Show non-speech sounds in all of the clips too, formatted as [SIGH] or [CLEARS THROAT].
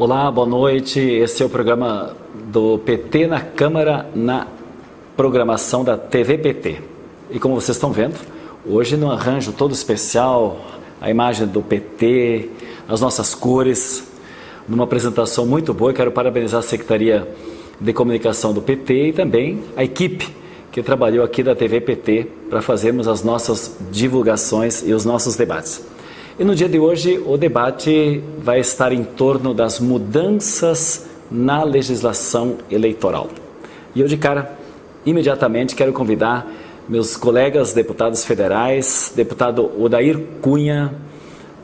Olá, boa noite. Esse é o programa do PT na Câmara, na programação da TV PT. E como vocês estão vendo, hoje no arranjo todo especial, a imagem do PT, as nossas cores, numa apresentação muito boa. quero parabenizar a Secretaria de Comunicação do PT e também a equipe que trabalhou aqui da TV PT para fazermos as nossas divulgações e os nossos debates. E no dia de hoje, o debate vai estar em torno das mudanças na legislação eleitoral. E eu, de cara, imediatamente quero convidar meus colegas deputados federais, deputado Odair Cunha,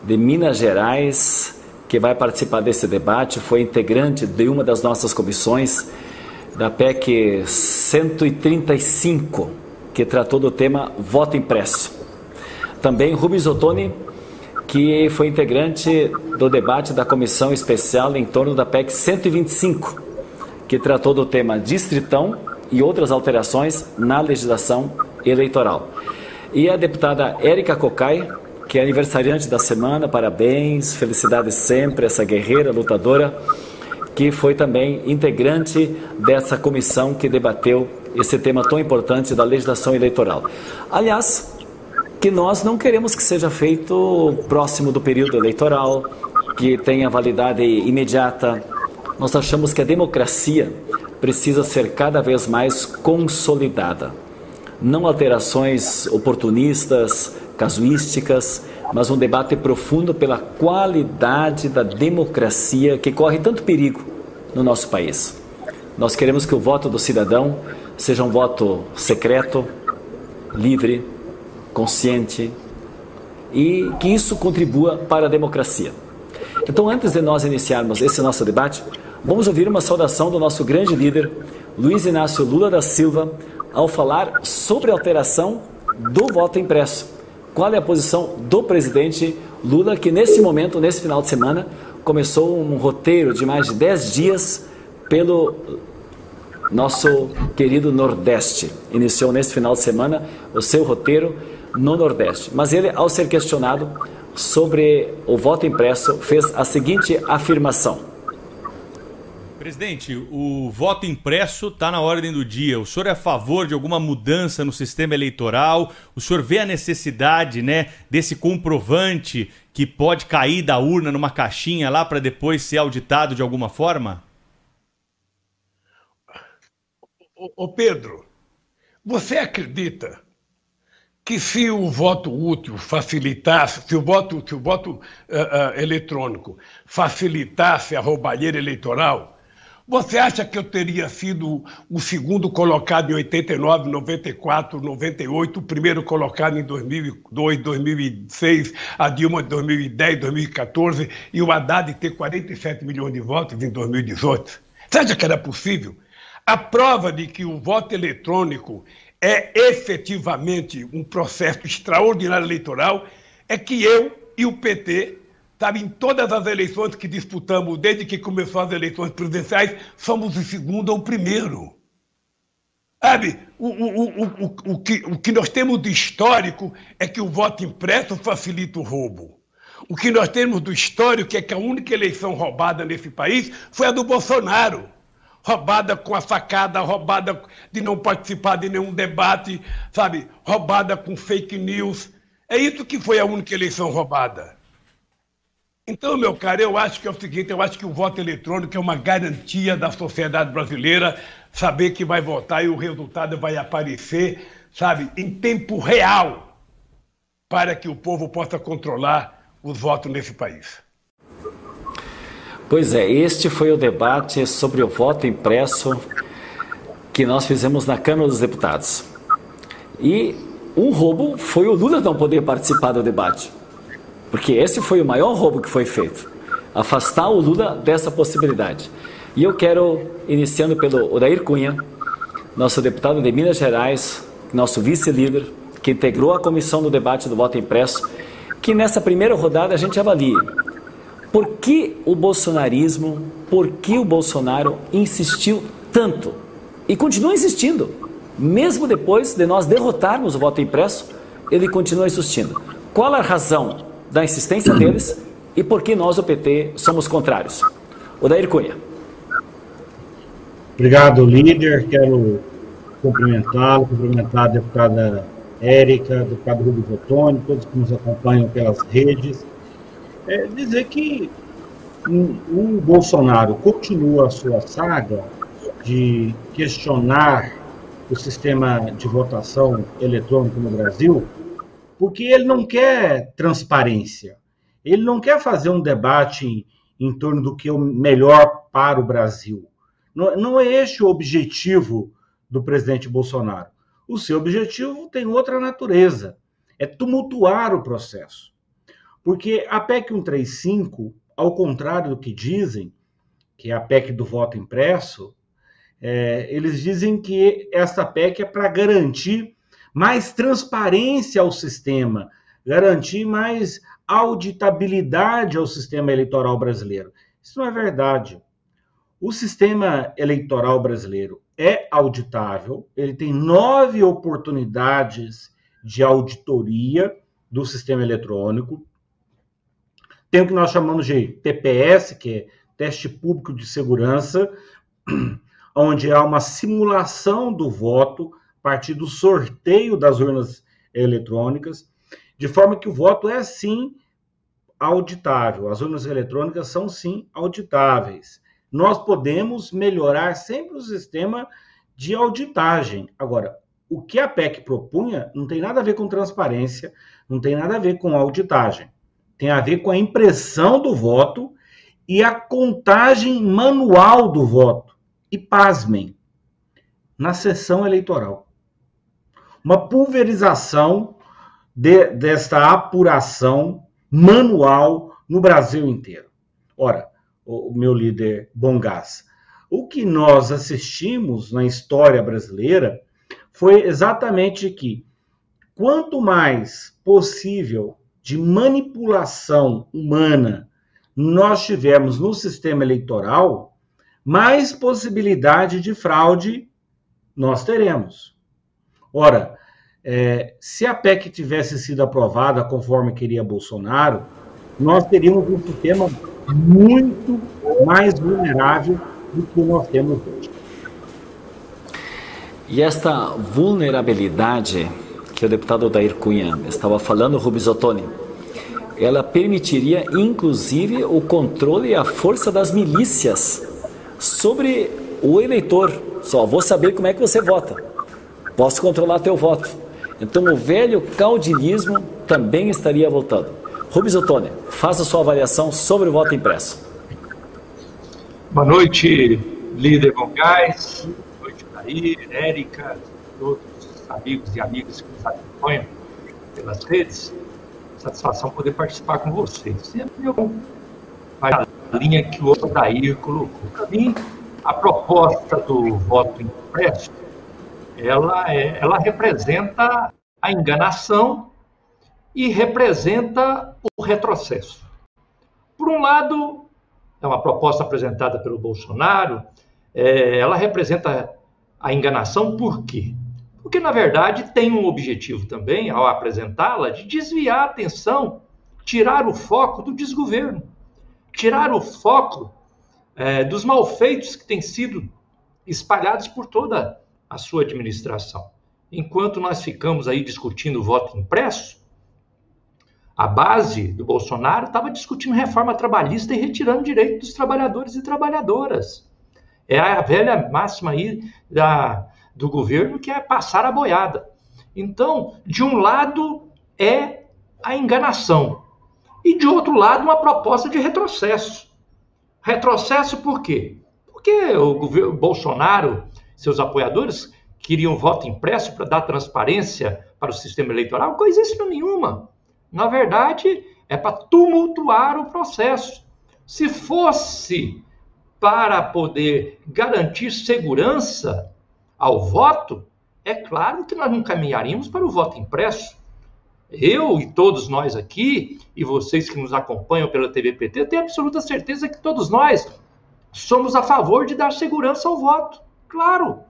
de Minas Gerais, que vai participar desse debate, foi integrante de uma das nossas comissões da PEC 135, que tratou do tema voto impresso. Também Rubens Ottoni, que foi integrante do debate da comissão especial em torno da PEC 125, que tratou do tema distritão e outras alterações na legislação eleitoral. E a deputada Érica Cocai, que é aniversariante da semana, parabéns, felicidades sempre, essa guerreira, lutadora, que foi também integrante dessa comissão que debateu esse tema tão importante da legislação eleitoral. Aliás, que nós não queremos que seja feito próximo do período eleitoral, que tenha validade imediata. Nós achamos que a democracia precisa ser cada vez mais consolidada. Não alterações oportunistas, casuísticas, mas um debate profundo pela qualidade da democracia que corre tanto perigo no nosso país. Nós queremos que o voto do cidadão seja um voto secreto, livre, consciente e que isso contribua para a democracia. Então, antes de nós iniciarmos esse nosso debate, vamos ouvir uma saudação do nosso grande líder, Luiz Inácio Lula da Silva, ao falar sobre a alteração do voto impresso. Qual é a posição do presidente Lula, que nesse momento, nesse final de semana, começou um roteiro de mais de 10 dias pelo nosso querido Nordeste. Iniciou nesse final de semana o seu roteiro no Nordeste. Mas ele, ao ser questionado sobre o voto impresso, fez a seguinte afirmação. Presidente, o voto impresso está na ordem do dia. O senhor é a favor de alguma mudança no sistema eleitoral? O senhor vê a necessidade, né, desse comprovante que pode cair da urna numa caixinha lá para depois ser auditado de alguma forma? Ô Pedro, você acredita que se o voto útil facilitasse, se o voto, se o voto uh, uh, eletrônico facilitasse a roubalheira eleitoral, você acha que eu teria sido o segundo colocado em 89, 94, 98, o primeiro colocado em 2002, 2006, a Dilma em 2010, 2014 e o Haddad ter 47 milhões de votos em 2018? Você acha que era possível? A prova de que o voto eletrônico é efetivamente um processo extraordinário eleitoral, é que eu e o PT, sabe, em todas as eleições que disputamos, desde que começou as eleições presidenciais, somos o segundo ou o primeiro. Sabe, o, o, o, o, que, o que nós temos de histórico é que o voto impresso facilita o roubo. O que nós temos do histórico é que a única eleição roubada nesse país foi a do Bolsonaro roubada com a facada, roubada de não participar de nenhum debate, sabe? Roubada com fake news. É isso que foi a única eleição roubada. Então, meu caro, eu acho que é o seguinte: eu acho que o voto eletrônico é uma garantia da sociedade brasileira saber que vai votar e o resultado vai aparecer, sabe, em tempo real, para que o povo possa controlar os votos nesse país. Pois é, este foi o debate sobre o voto impresso que nós fizemos na Câmara dos Deputados. E um roubo foi o Lula não poder participar do debate. Porque esse foi o maior roubo que foi feito. Afastar o Lula dessa possibilidade. E eu quero, iniciando pelo Odair Cunha, nosso deputado de Minas Gerais, nosso vice-líder, que integrou a comissão do debate do voto impresso, que nessa primeira rodada a gente avalie por que o bolsonarismo, por que o Bolsonaro insistiu tanto e continua insistindo, mesmo depois de nós derrotarmos o voto impresso, ele continua insistindo. Qual a razão da insistência [CLEARS THROAT] deles e por que nós, o PT, somos contrários? Odair Cunha. Obrigado, líder. Quero cumprimentá-lo, cumprimentar a deputada Érica, deputado Rubens Ottoni, todos que nos acompanham pelas redes. É dizer que o Bolsonaro continua a sua saga de questionar o sistema de votação eletrônico no Brasil, porque ele não quer transparência. Ele não quer fazer um debate em, torno do que é o melhor para o Brasil. Não, não é este o objetivo do presidente Bolsonaro. O seu objetivo tem outra natureza, é tumultuar o processo. Porque a PEC 135, ao contrário do que dizem, que é a PEC do voto impresso, é, eles dizem que essa PEC é para garantir mais transparência ao sistema, garantir mais auditabilidade ao sistema eleitoral brasileiro. Isso não é verdade. O sistema eleitoral brasileiro é auditável, ele tem nove oportunidades de auditoria do sistema eletrônico. Tem o que nós chamamos de TPS, que é Teste Público de Segurança, [CLEARS THROAT] onde há uma simulação do voto a partir do sorteio das urnas eletrônicas, de forma que o voto é sim auditável. As urnas eletrônicas são sim auditáveis nós podemos melhorar sempre o sistema de auditagem. Agora, o que a PEC propunha não tem nada a ver com transparência, não tem nada a ver com auditagem. Tem a ver com a impressão do voto e a contagem manual do voto. E pasmem, na sessão eleitoral. Uma pulverização de, desta apuração manual no Brasil inteiro. Ora, o meu líder Bongás. O que nós assistimos na história brasileira foi exatamente que quanto mais possível de manipulação humana nós tivermos no sistema eleitoral, mais possibilidade de fraude nós teremos. Ora, é, se a PEC tivesse sido aprovada conforme queria Bolsonaro, nós teríamos um sistema muito mais vulnerável do que nós temos hoje. E esta vulnerabilidade que o deputado Odair Cunha estava falando, Rubens Ottoni, ela permitiria inclusive o controle e a força das milícias sobre o eleitor. Só vou saber como é que você vota. Posso controlar teu voto. Então o velho caudilismo também estaria voltando. Rubens Ottoni, faça sua avaliação sobre o voto impresso. Boa noite, líder Gongás, boa noite, Daí, Érica, todos os amigos e amigas que nos acompanham pelas redes. Satisfação poder participar com vocês. Sempre eu a linha que o Odair colocou. Para mim, a proposta do voto impresso, ela, é, ela representa a enganação e representa o retrocesso. Por um lado, é uma proposta apresentada pelo Bolsonaro, é, ela representa a enganação, por quê? Porque, na verdade, tem um objetivo também, ao apresentá-la, de desviar a atenção, tirar o foco do desgoverno, tirar o foco é, dos malfeitos que têm sido espalhados por toda a sua administração. Enquanto nós ficamos aí discutindo o voto impresso, a base do Bolsonaro estava discutindo reforma trabalhista e retirando direito dos trabalhadores e trabalhadoras. É a velha máxima aí da, do governo que é passar a boiada. Então, de um lado é a enganação e de outro lado uma proposta de retrocesso. Retrocesso por quê? Porque o governo Bolsonaro, seus apoiadores queriam voto impresso para dar transparência para o sistema eleitoral, coisa isso nenhuma. Na verdade, é para tumultuar o processo. Se fosse para poder garantir segurança ao voto, é claro que nós não caminharíamos para o voto impresso. Eu e todos nós aqui, e vocês que nos acompanham pela TVPT, tenho absoluta certeza que todos nós somos a favor de dar segurança ao voto. Claro.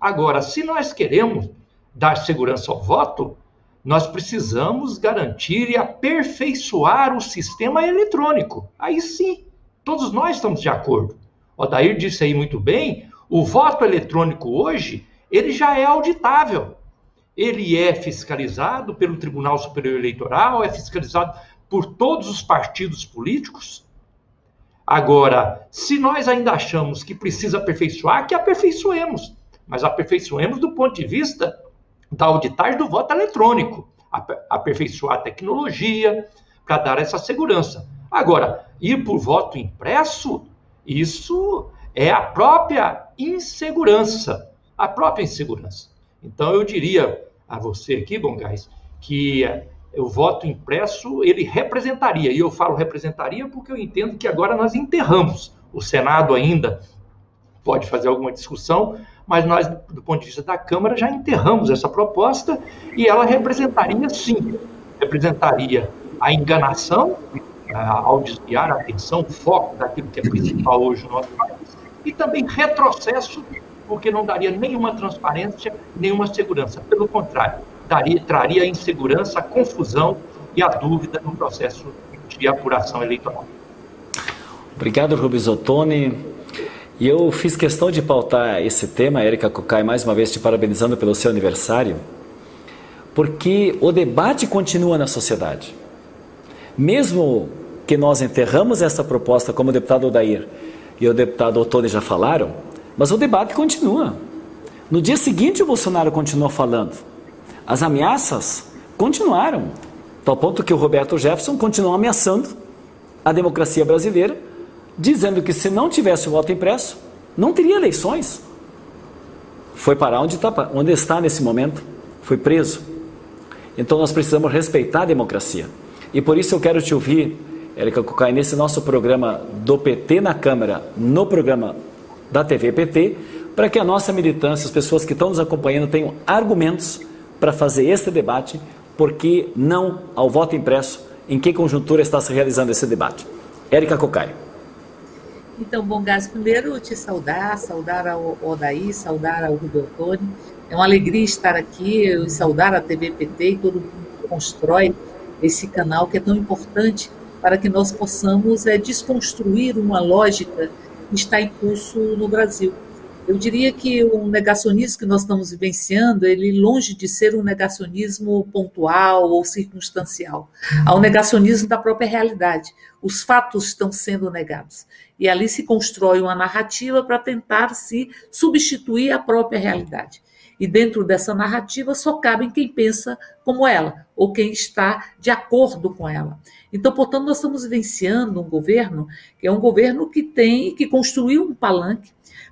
Agora, se nós queremos dar segurança ao voto, nós precisamos garantir e aperfeiçoar o sistema eletrônico. Aí sim, Todos nós estamos de acordo. O Odair disse aí muito bem, o voto eletrônico hoje, ele já é auditável. Ele é fiscalizado pelo Tribunal Superior Eleitoral, é fiscalizado por todos os partidos políticos. Agora, se nós ainda achamos que precisa aperfeiçoar, que aperfeiçoemos. Mas aperfeiçoemos do ponto de vista da auditagem do voto eletrônico. Aperfeiçoar a tecnologia para dar essa segurança. Agora, ir por voto impresso, isso é a própria insegurança. A própria insegurança. Então, eu diria a você aqui, Bongás, que o voto impresso ele representaria, e eu falo representaria porque eu entendo que agora nós enterramos. O Senado ainda pode fazer alguma discussão, mas nós, do ponto de vista da Câmara, já enterramos essa proposta e ela representaria, sim, representaria a enganação ao desviar a atenção, o foco daquilo que é principal hoje no nosso país, e também retrocesso, porque não daria nenhuma transparência, nenhuma segurança. Pelo contrário, daria, traria a insegurança, a confusão e a dúvida no processo de apuração eleitoral. Obrigado, Rubens Ottoni. E eu fiz questão de pautar esse tema, Érica Cocai, mais uma vez te parabenizando pelo seu aniversário, porque o debate continua na sociedade. Mesmo que nós enterramos essa proposta, como o deputado Odair e o deputado Ottoni já falaram, mas o debate continua. No dia seguinte, o Bolsonaro continuou falando. As ameaças continuaram, tal ponto que o Roberto Jefferson continuou ameaçando a democracia brasileira, dizendo que se não tivesse o voto impresso, não teria eleições. Foi parar onde, tá, onde está nesse momento, foi preso. Então nós precisamos respeitar a democracia. E por isso eu quero te ouvir, Érica Cucai, nesse nosso programa do PT na Câmara, no programa da TV PT, para que a nossa militância, as pessoas que estão nos acompanhando, tenham argumentos para fazer este debate, porque não ao voto impresso, em que conjuntura está se realizando esse debate. Érica Cocai. Então, bom, Gás, primeiro te saudar, saudar ao Odaí, saudar ao Rubio Ottoni. É uma alegria estar aqui e saudar a TV PT e todo mundo que constrói esse canal que é tão importante para que nós possamos é, desconstruir uma lógica que está em curso no Brasil. Eu diria que o negacionismo que nós estamos vivenciando, ele longe de ser um negacionismo pontual ou circunstancial. Há um negacionismo da própria realidade. Os fatos estão sendo negados. E ali se constrói uma narrativa para tentar se substituir a própria realidade. E dentro dessa narrativa só cabem quem pensa como ela, ou quem está de acordo com ela. Então, portanto, nós estamos vivenciando um governo que é um governo que tem, que construiu um palanque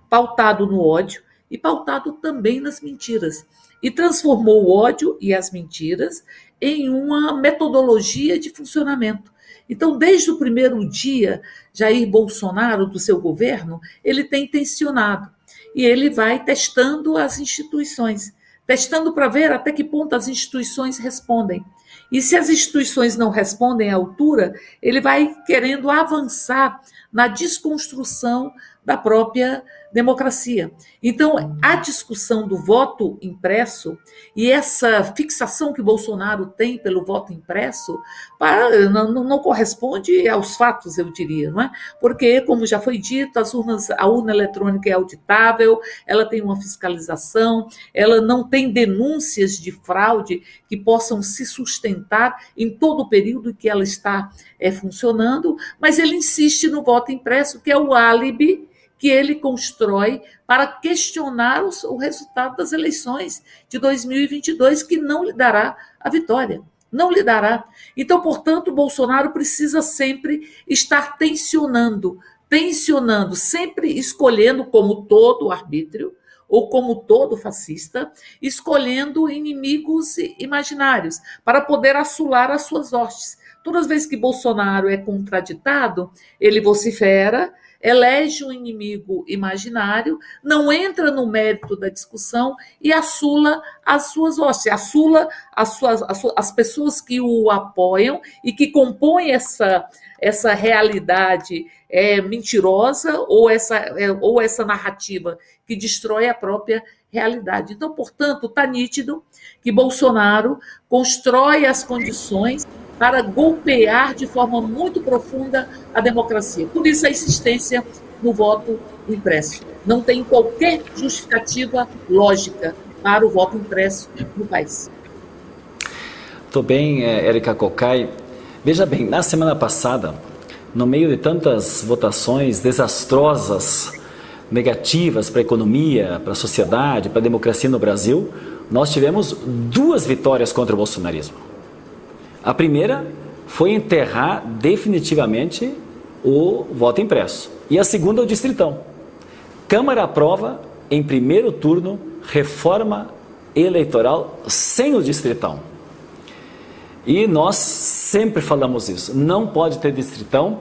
pautado no ódio e pautado também nas mentiras. E transformou o ódio e as mentiras em uma metodologia de funcionamento. Então, desde o primeiro dia, Jair Bolsonaro, do seu governo, ele tem tensionado e ele vai testando as instituições, testando para ver até que ponto as instituições respondem. E se as instituições não respondem à altura, ele vai querendo avançar na desconstrução da própria democracia. Então, a discussão do voto impresso e essa fixação que Bolsonaro tem pelo voto impresso para, não, não, corresponde aos fatos, eu diria, não é? Porque, como já foi dito, as urnas, a urna eletrônica é auditável, ela tem uma fiscalização, ela não tem denúncias de fraude que possam se sustentar em todo o período que ela está é, funcionando, mas ele insiste no voto impresso, que é o álibi que ele constrói para questionar o resultado das eleições de 2022, que não lhe dará a vitória. Não lhe dará. Então, portanto, Bolsonaro precisa sempre estar tensionando, tensionando, sempre escolhendo como todo arbítrio, ou como todo fascista, escolhendo inimigos imaginários para poder assular as suas hostes. Todas as vezes que Bolsonaro é contraditado, ele vocifera, elege um inimigo imaginário, não entra no mérito da discussão e assula as suas hostes, assula as, suas, as, suas, as pessoas que o apoiam e que compõem essa, essa realidade é, mentirosa ou essa, é, ou essa narrativa que destrói a própria realidade. Então, portanto, está nítido que Bolsonaro constrói as condições para golpear de forma muito profunda a democracia. Por isso a insistência no voto impresso. Não tem qualquer justificativa lógica para o voto impresso no país. Estou bem, Érica eh, Cocai. Veja bem, na semana passada, no meio de tantas votações desastrosas, negativas para a economia, para a sociedade, para a democracia no Brasil, nós tivemos duas vitórias contra o bolsonarismo. A primeira foi enterrar definitivamente o voto impresso. E a segunda, o distritão. Câmara aprova, em primeiro turno, reforma eleitoral sem o distritão. E nós sempre falamos isso. Não pode ter distritão,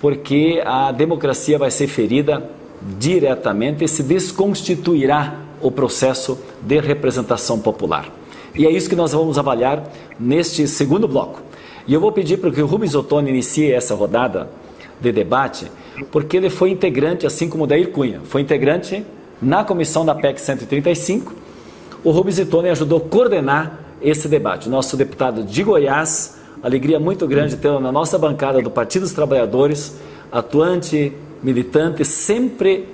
porque a democracia vai ser ferida diretamente e se desconstituirá o processo de representação popular. E é isso que nós vamos avaliar neste segundo bloco. E eu vou pedir para que o Rubens Ottoni inicie essa rodada de debate, porque ele foi integrante, assim como o Dair Cunha, foi integrante na comissão da PEC 135. O Rubens Ottoni ajudou a coordenar esse debate. Nosso deputado de Goiás, alegria muito grande tê-lo na nossa bancada do Partido dos Trabalhadores, atuante, militante, sempre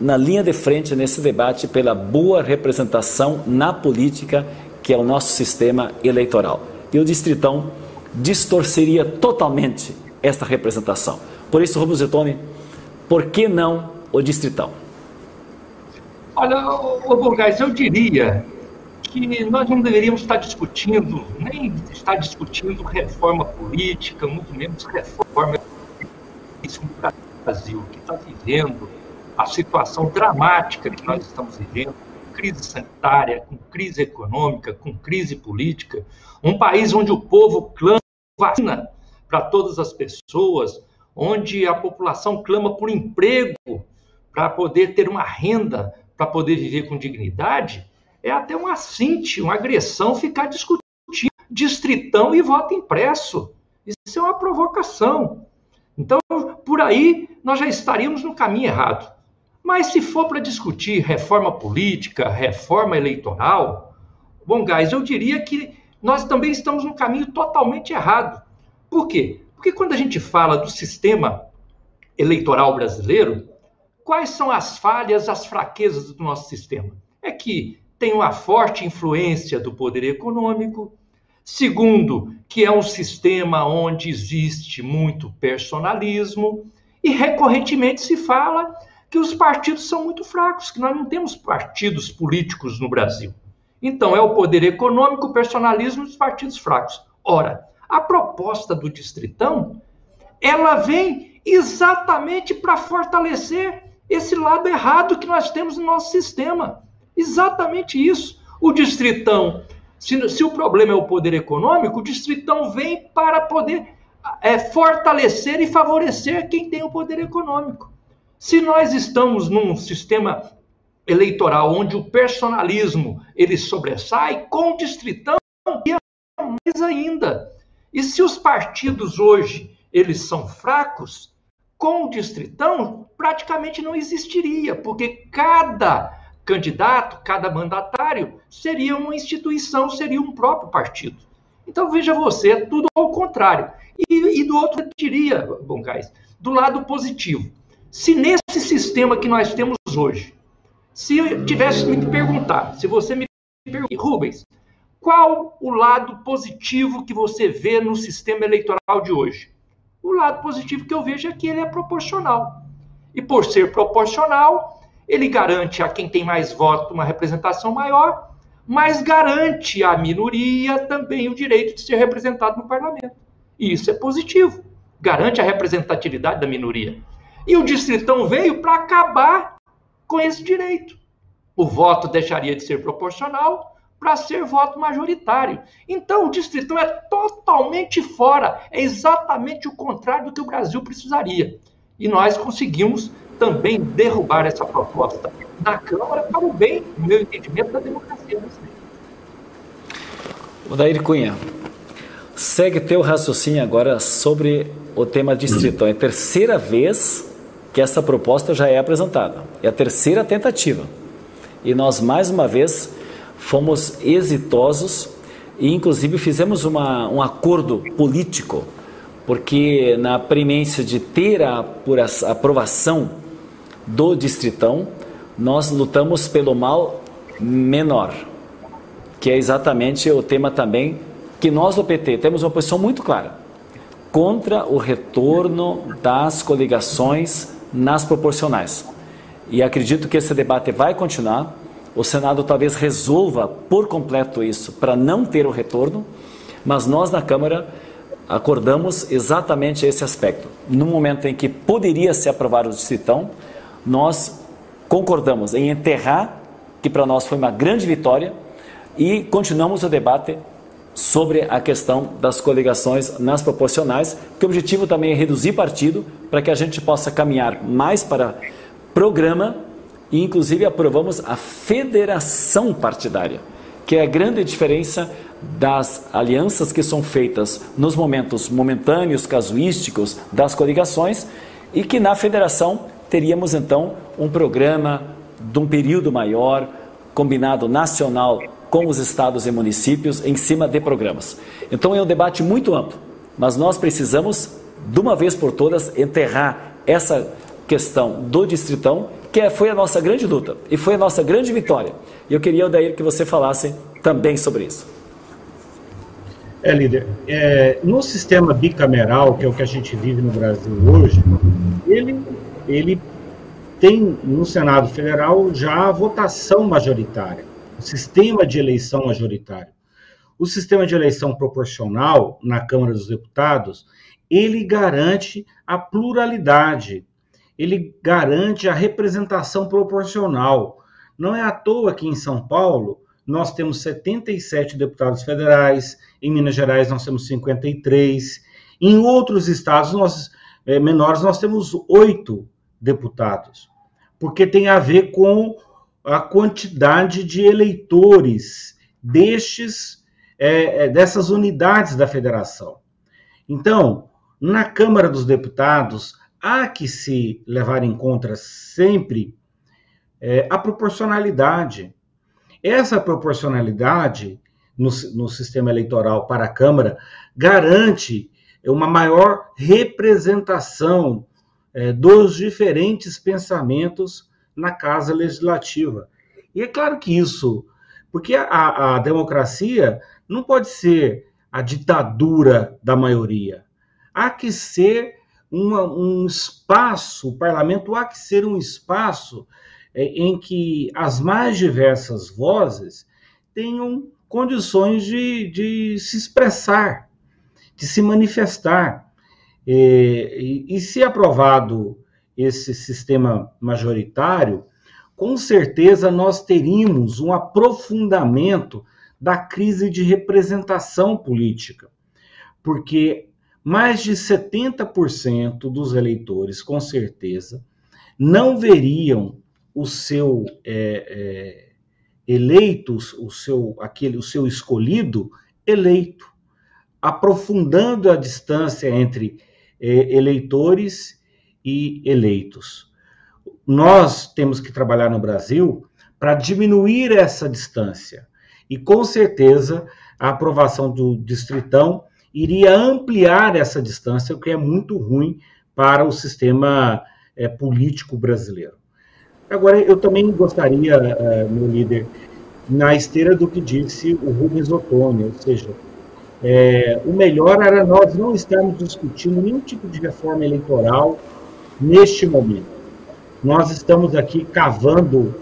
na linha de frente nesse debate pela boa representação na política que é o nosso sistema eleitoral. E o Distritão distorceria totalmente esta representação. Por isso, Rubens Zetoni, por que não o Distritão? Olha, ô Borgás, eu diria que nós não deveríamos estar discutindo, nem estar discutindo reforma política, muito menos reforma no Brasil, que está vivendo a situação dramática que nós estamos vivendo, crise sanitária, com crise econômica, com crise política, um país onde o povo clama vacina para todas as pessoas, onde a população clama por emprego para poder ter uma renda, para poder viver com dignidade, é até um assinte, uma agressão ficar discutindo distritão e voto impresso. Isso é uma provocação. Então, por aí, nós já estaríamos no caminho errado. Mas se for para discutir reforma política, reforma eleitoral, bom, guys, eu diria que nós também estamos no caminho totalmente errado. Por quê? Porque quando a gente fala do sistema eleitoral brasileiro, quais são as falhas, as fraquezas do nosso sistema? É que tem uma forte influência do poder econômico. Segundo, que é um sistema onde existe muito personalismo. E recorrentemente se fala que os partidos são muito fracos, que nós não temos partidos políticos no Brasil. Então, é o poder econômico, o personalismo dos partidos fracos. Ora, a proposta do Distritão, ela vem exatamente para fortalecer esse lado errado que nós temos no nosso sistema. Exatamente isso. O Distritão, se, se o problema é o poder econômico, o Distritão vem para poder é, fortalecer e favorecer quem tem o poder econômico. Se nós estamos num sistema eleitoral onde o personalismo ele sobressai, com o distritão mais ainda. E se os partidos hoje eles são fracos, com o distritão praticamente não existiria, porque cada candidato, cada mandatário seria uma instituição, seria um próprio partido. Então veja você, tudo ao contrário. E, e do outro eu diria, Boncais, do lado positivo. Se nesse sistema que nós temos hoje, se eu tivesse me perguntar, se você me perguntar, Rubens, qual o lado positivo que você vê no sistema eleitoral de hoje? O lado positivo que eu vejo é que ele é proporcional. E por ser proporcional, ele garante a quem tem mais voto uma representação maior, mas garante à minoria também o direito de ser representado no parlamento. E isso é positivo. Garante a representatividade da minoria. E o Distritão veio para acabar com esse direito. O voto deixaria de ser proporcional para ser voto majoritário. Então, o Distritão é totalmente fora, é exatamente o contrário do que o Brasil precisaria. E nós conseguimos também derrubar essa proposta na Câmara para o bem, no meu entendimento, da democracia brasileira. O Dair Cunha, segue teu raciocínio agora sobre o tema distritão. É a terceira vez que essa proposta já é apresentada. É a terceira tentativa. E nós, mais uma vez, fomos exitosos e inclusive fizemos uma, um acordo político, porque na premissa de ter a aprovação do distritão, nós lutamos pelo mal menor, que é exatamente o tema também que nós do PT temos uma posição muito clara contra o retorno das coligações nas proporcionais. E acredito que esse debate vai continuar. O Senado talvez resolva por completo isso para não ter o retorno, mas nós na Câmara acordamos exatamente esse aspecto. No momento em que poderia se aprovar o distritão, nós concordamos em enterrar, que para nós foi uma grande vitória, e continuamos o debate sobre a questão das coligações nas proporcionais, que o objetivo também é reduzir partido para que a gente possa caminhar mais para programa e inclusive aprovamos a federação partidária, que é a grande diferença das alianças que são feitas nos momentos momentâneos, casuísticos das coligações e que na federação teríamos então um programa de um período maior, combinado nacional com os estados e municípios em cima de programas. Então é um debate muito amplo, mas nós precisamos, de uma vez por todas, enterrar essa questão do distritão, que é, foi a nossa grande luta e foi a nossa grande vitória. E eu queria, Odair, que você falasse também sobre isso. É, líder, é, no sistema bicameral, que é o que a gente vive no Brasil hoje, ele, ele tem no Senado Federal já a votação majoritária o sistema de eleição majoritário. O sistema de eleição proporcional na Câmara dos Deputados, ele garante a pluralidade, ele garante a representação proporcional. Não é à toa que em São Paulo nós temos 77 deputados federais, em Minas Gerais nós temos 53, em outros estados nós, é, menores nós temos oito deputados, porque tem a ver com a quantidade de eleitores destes é, é, dessas unidades da federação. Então, na Câmara dos Deputados, há que se levar em conta sempre é, a proporcionalidade. Essa proporcionalidade no, no sistema eleitoral para a Câmara garante uma maior representação é, dos diferentes pensamentos na Casa Legislativa. E é claro que isso, porque a, a democracia não pode ser a ditadura da maioria. Há que ser uma, um espaço, o parlamento há que ser um espaço é, em que as mais diversas vozes tenham condições de, de se expressar, de se manifestar. E, e, e se aprovado esse sistema majoritário, com certeza nós teríamos um aprofundamento da crise de representação política, porque mais de 70% dos eleitores, com certeza, não veriam o seu é, é, eleito, o seu, aquele, o seu escolhido eleito, aprofundando a distância entre é, eleitores e eleitos. Nós temos que trabalhar no Brasil para diminuir essa distância. E com certeza a aprovação do distritão iria ampliar essa distância, o que é muito ruim para o sistema é, político brasileiro. Agora, eu também gostaria, é, meu líder, na esteira do que disse o Rubens Ottoni, ou seja, é, o melhor era nós não estarmos discutindo nenhum tipo de reforma eleitoral neste momento. Nós estamos aqui cavando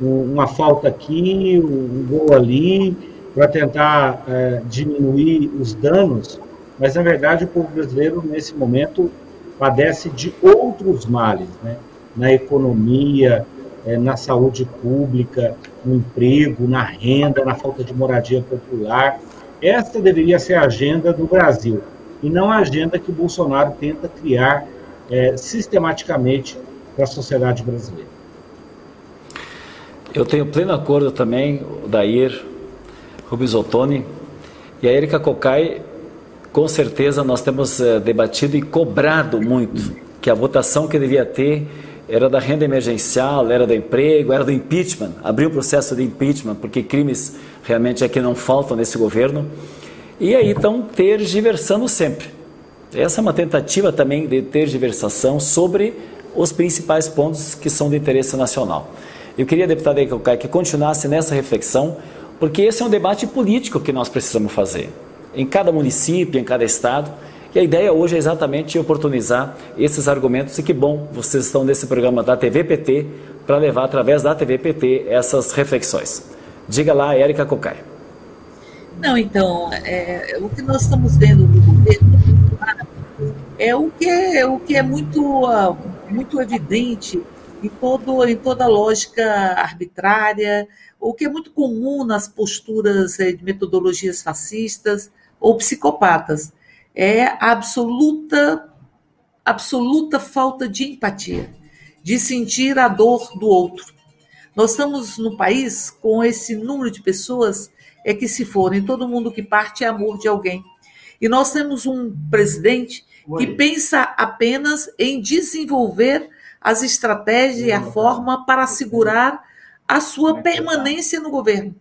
uma falta aqui, um gol ali, para tentar é, diminuir os danos, mas na verdade o povo brasileiro nesse momento padece de outros males, né? na economia, é, na saúde pública, no emprego, na renda, na falta de moradia popular. Essa deveria ser a agenda do Brasil e não a agenda que Bolsonaro tenta criar é, sistematicamente para a sociedade brasileira. Eu tenho pleno acordo também, o Dair, Rubens Ottoni e a Erika Cocai, com certeza nós temos é, debatido e cobrado muito que a votação que devia ter era da renda emergencial, era do emprego, era do impeachment, abriu o processo de impeachment, porque crimes realmente é que não faltam nesse governo. E aí estão tergiversando sempre. Essa é uma tentativa também de tergiversação sobre os principais pontos que são de interesse nacional. Eu queria, deputado Eicocai, que continuasse nessa reflexão, porque esse é um debate político que nós precisamos fazer. Em cada município, em cada estado, e a ideia hoje é exatamente oportunizar esses argumentos e que bom vocês estão nesse programa da TV PT para levar através da TV PT essas reflexões. Diga lá, Érica Cocai. Não, então, é, o que nós estamos vendo no governo é o que é, o que é muito, uh, muito evidente em, todo, em toda lógica arbitrária, o que é muito comum nas posturas é, de metodologias fascistas ou psicopatas é a absoluta, absoluta falta de empatia, de sentir a dor do outro. Nós estamos no país com esse número de pessoas é que se forem, todo mundo que parte é amor de alguém. E nós temos um presidente que pensa apenas em desenvolver as estratégias e a forma para assegurar a sua permanência no governo.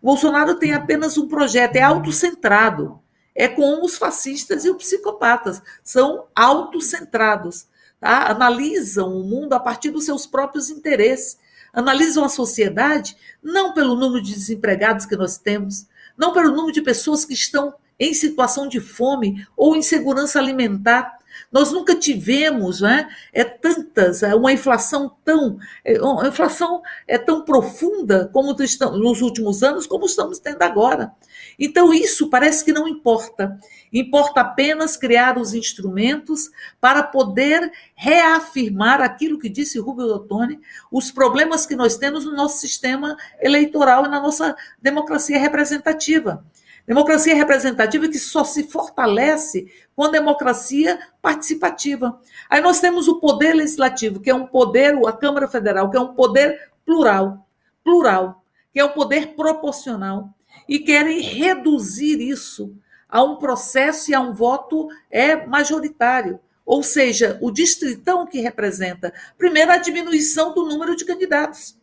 O Bolsonaro tem apenas um projeto, é autocentrado é com os fascistas e os psicopatas. São autocentrados. Tá? Analisam o mundo a partir dos seus próprios interesses. Analisam a sociedade não pelo número de desempregados que nós temos, não pelo número de pessoas que estão em situação de fome ou insegurança alimentar, nós nunca tivemos né, é, tantas, é, uma inflação tão, é, uma inflação é tão profunda como nos últimos anos, como estamos tendo agora. Então, isso parece que não importa. Importa apenas criar os instrumentos para poder reafirmar aquilo que disse Rubio Ottoni, os problemas que nós temos no nosso sistema eleitoral e na nossa democracia representativa. Democracia representativa que só se fortalece com a democracia participativa. Aí nós temos o poder legislativo, que é um poder, a Câmara Federal, que é um poder plural, plural, que é um poder proporcional, e querem reduzir isso a um processo e a um voto é majoritário. Ou seja, o distritão que representa, primeiro, a diminuição do número de candidatos.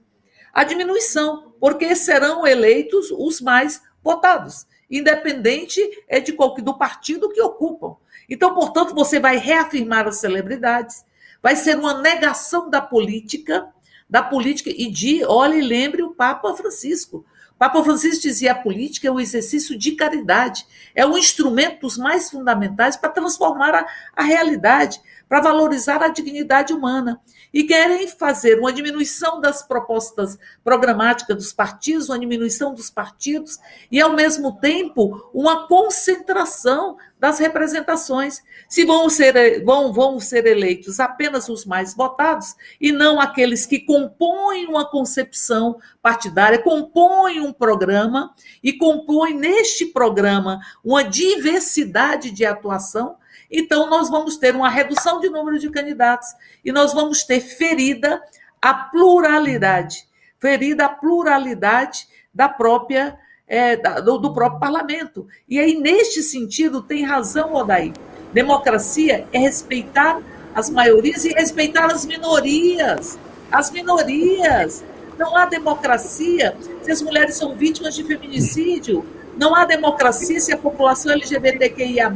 A diminuição, porque serão eleitos os mais votados independente é de qual, do partido que ocupam. Então, portanto, você vai reafirmar as celebridades, vai ser uma negação da política, da política e de, olhe, lembre o Papa Francisco. Papa Francisco dizia a política é o exercício de caridade, é um instrumento dos mais fundamentais para transformar a, a realidade, para valorizar a dignidade humana. E querem fazer uma diminuição das propostas programáticas dos partidos, uma diminuição dos partidos e, ao mesmo tempo, uma concentração das representações. Se vão ser, vão, vão ser eleitos apenas os mais votados e não aqueles que compõem uma concepção partidária, compõem um programa e compõem neste programa uma diversidade de atuação então, nós vamos ter uma redução de número de candidatos e nós vamos ter ferida a pluralidade, ferida a pluralidade da própria é, do, do, próprio parlamento. E aí, neste sentido, tem razão, Odaí. Democracia é respeitar as maiorias e respeitar as minorias. As minorias. Não há democracia se as mulheres são vítimas de feminicídio. Não há democracia se a população LGBTQIA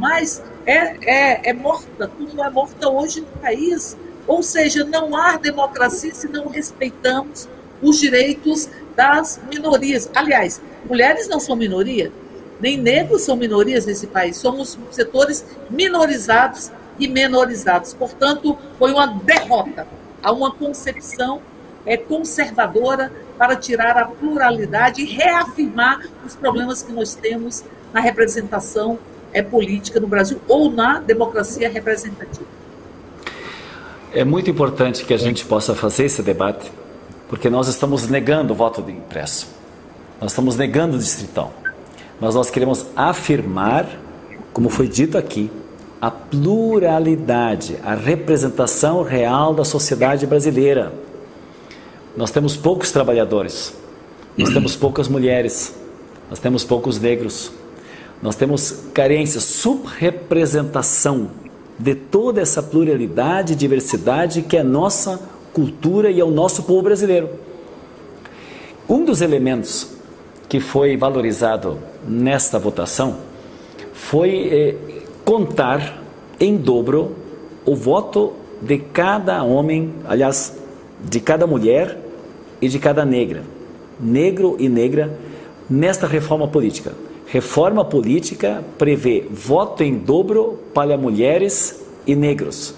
é, é, é morta, tudo é morta hoje no país. Ou seja, não há democracia se não respeitamos os direitos das minorias. Aliás, mulheres não são minoria, nem negros são minorias nesse país. Somos setores minorizados e menorizados. Portanto, foi uma derrota a uma concepção é, conservadora para tirar a pluralidade e reafirmar os problemas que nós temos na representação é, política no Brasil ou na democracia representativa. É muito importante que a gente possa fazer esse debate, porque nós estamos negando o voto de impresso, nós estamos negando o distritão, mas nós queremos afirmar, como foi dito aqui, a pluralidade, a representação real da sociedade brasileira. Nós temos poucos trabalhadores, nós temos poucas mulheres, nós temos poucos negros, nós temos carência, subrepresentação de toda essa pluralidade e diversidade que é nossa cultura e ao nosso povo brasileiro. Um dos elementos que foi valorizado nesta votação foi eh, contar em dobro o voto de cada homem, aliás, de cada mulher e de cada negra, negro e negra, nesta reforma política. Reforma política prevê voto em dobro para mulheres e negros.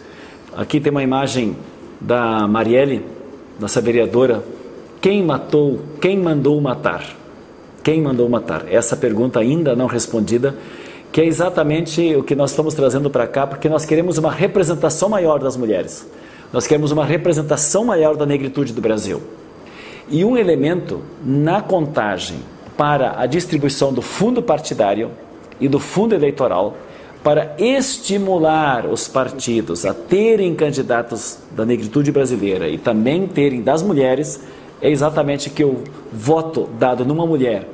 Aqui tem uma imagem da Marielle, nossa vereadora. Quem matou, quem mandou matar? Quem mandou matar? Essa pergunta ainda não respondida, que é exatamente o que nós estamos trazendo para cá, porque nós queremos uma representação maior das mulheres. Nós queremos uma representação maior da negritude do Brasil. E um elemento na contagem para a distribuição do fundo partidário e do fundo eleitoral para estimular os partidos a terem candidatos da negritude brasileira e também terem das mulheres, é exatamente que o voto dado numa mulher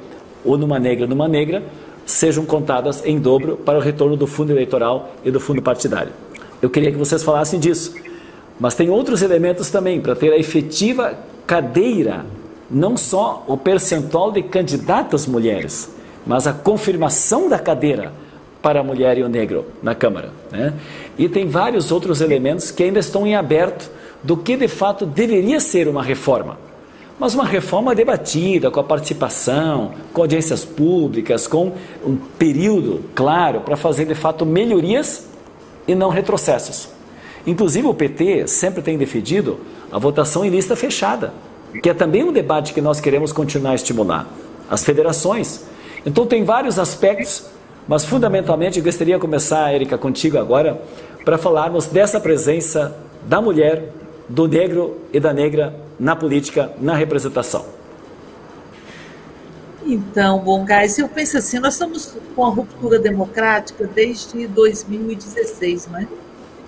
ou numa negra numa negra sejam contadas em dobro para o retorno do fundo eleitoral e do fundo partidário. Eu queria que vocês falassem disso. Mas tem outros elementos também para ter a efetiva cadeira não só o percentual de candidatas mulheres, mas a confirmação da cadeira para a mulher e o negro na Câmara. Né? E tem vários outros elementos que ainda estão em aberto do que de fato deveria ser uma reforma. Mas uma reforma debatida, com a participação, com audiências públicas, com um período claro para fazer de fato melhorias e não retrocessos. Inclusive o PT sempre tem defendido a votação em lista fechada que é também um debate que nós queremos continuar a estimular. As federações. Então, tem vários aspectos, mas fundamentalmente eu gostaria de começar, Erika, contigo agora, para falarmos dessa presença da mulher, do negro e da negra na política, na representação. Então, bom, guys, eu penso assim, nós estamos com a ruptura democrática desde 2016, não é?